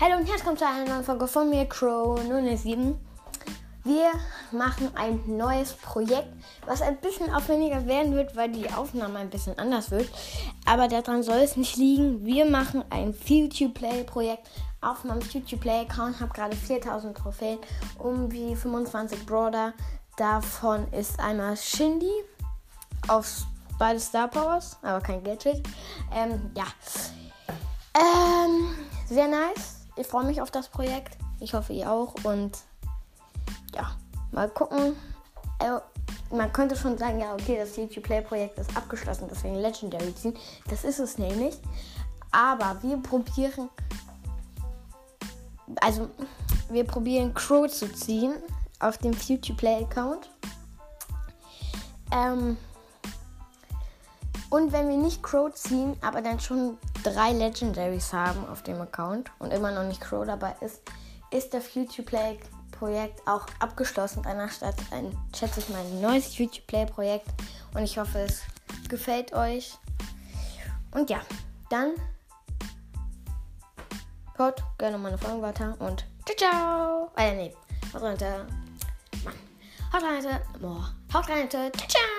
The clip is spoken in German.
Hallo und herzlich willkommen zu einer neuen Folge von mir, Crow 007. Wir machen ein neues Projekt, was ein bisschen aufwendiger werden wird, weil die Aufnahme ein bisschen anders wird. Aber daran soll es nicht liegen. Wir machen ein Future Play Projekt auf meinem Future Play Account. Habe gerade 4000 Trophäen, um wie 25 Brawler. Davon ist einmal Shindy auf beide Star Powers, aber kein Gadget. Ähm, ja. Ähm, sehr nice. Ich freue mich auf das Projekt. Ich hoffe, ihr auch. Und ja, mal gucken. Äh, man könnte schon sagen, ja, okay, das YouTube Play Projekt ist abgeschlossen, deswegen Legendary ziehen. Das ist es nämlich. Aber wir probieren. Also, wir probieren Crow zu ziehen auf dem Future Play Account. Ähm, und wenn wir nicht Crow ziehen, aber dann schon drei Legendaries haben auf dem Account und immer noch nicht Crow dabei ist, ist das Future Play Projekt auch abgeschlossen. Danach startet ein, schätze ich mal, ein neues Future Play Projekt und ich hoffe, es gefällt euch. Und ja, dann haut gerne meine Folgen weiter und ciao, ciao. Äh, nee, haut rein, Mann. Haut rein, Boah, haut rein, ciao, ciao.